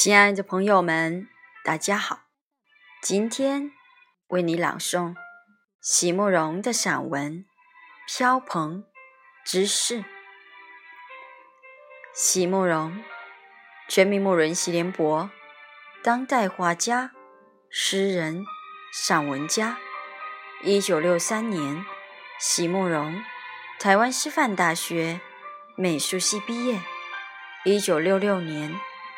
亲爱的朋友们，大家好！今天为你朗诵席慕容的散文《飘蓬之事》。席慕容，全名慕容席联博，当代画家、诗人、散文家。一九六三年，席慕容台湾师范大学美术系毕业。一九六六年。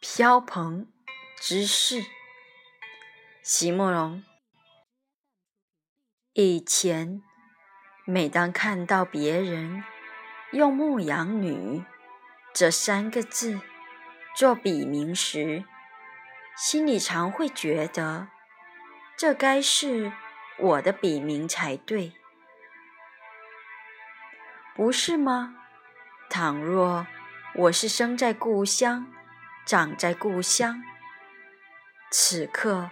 飘蓬之事，席慕容。以前，每当看到别人用“牧羊女”这三个字做笔名时，心里常会觉得，这该是我的笔名才对，不是吗？倘若我是生在故乡，长在故乡，此刻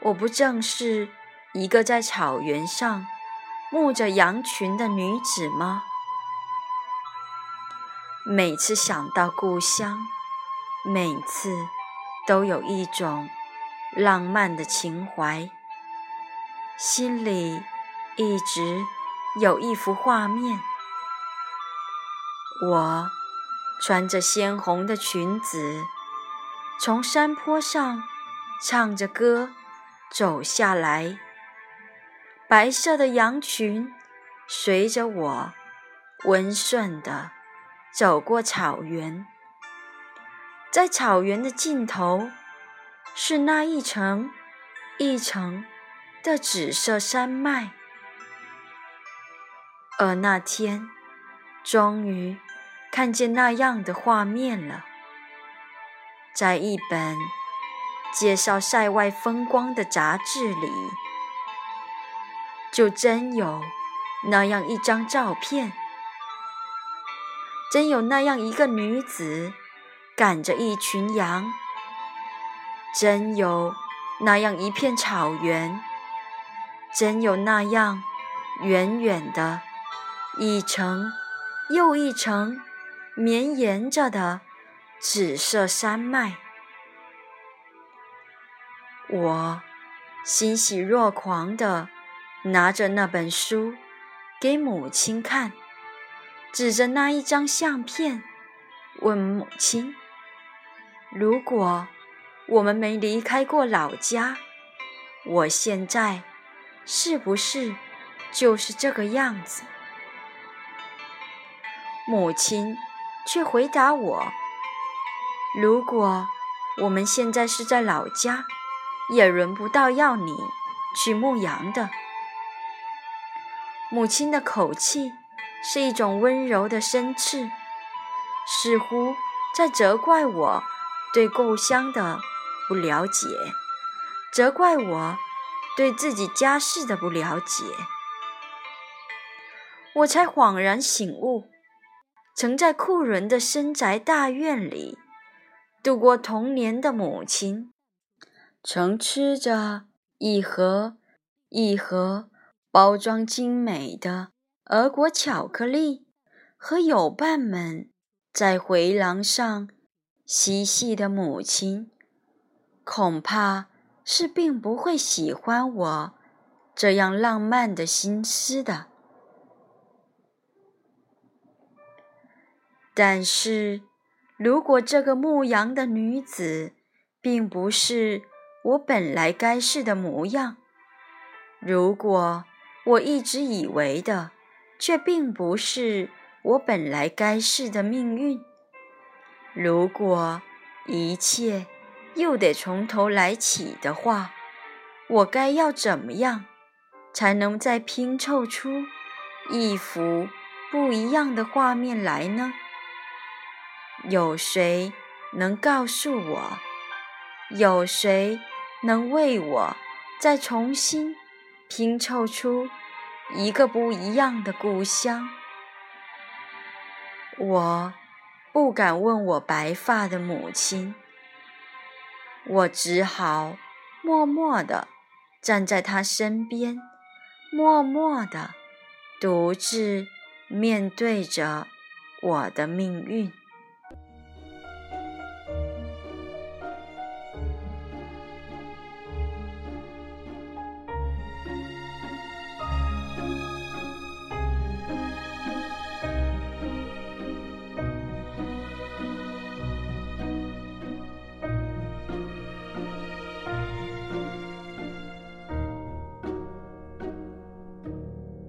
我不正是一个在草原上牧着羊群的女子吗？每次想到故乡，每次都有一种浪漫的情怀，心里一直有一幅画面，我穿着鲜红的裙子。从山坡上唱着歌走下来，白色的羊群随着我温顺地走过草原，在草原的尽头是那一层一层的紫色山脉，而那天终于看见那样的画面了。在一本介绍塞外风光的杂志里，就真有那样一张照片，真有那样一个女子赶着一群羊，真有那样一片草原，真有那样远远的一层又一层绵延着的。紫色山脉，我欣喜若狂地拿着那本书给母亲看，指着那一张相片问母亲：“如果我们没离开过老家，我现在是不是就是这个样子？”母亲却回答我。如果我们现在是在老家，也轮不到要你去牧羊的。母亲的口气是一种温柔的深斥，似乎在责怪我对故乡的不了解，责怪我对自己家世的不了解。我才恍然醒悟，曾在库伦的深宅大院里。度过童年的母亲，曾吃着一盒一盒包装精美的俄国巧克力，和友伴们在回廊上嬉戏的母亲，恐怕是并不会喜欢我这样浪漫的心思的。但是，如果这个牧羊的女子并不是我本来该是的模样，如果我一直以为的却并不是我本来该是的命运，如果一切又得从头来起的话，我该要怎么样才能再拼凑出一幅不一样的画面来呢？有谁能告诉我？有谁能为我再重新拼凑出一个不一样的故乡？我不敢问我白发的母亲，我只好默默地站在她身边，默默地独自面对着我的命运。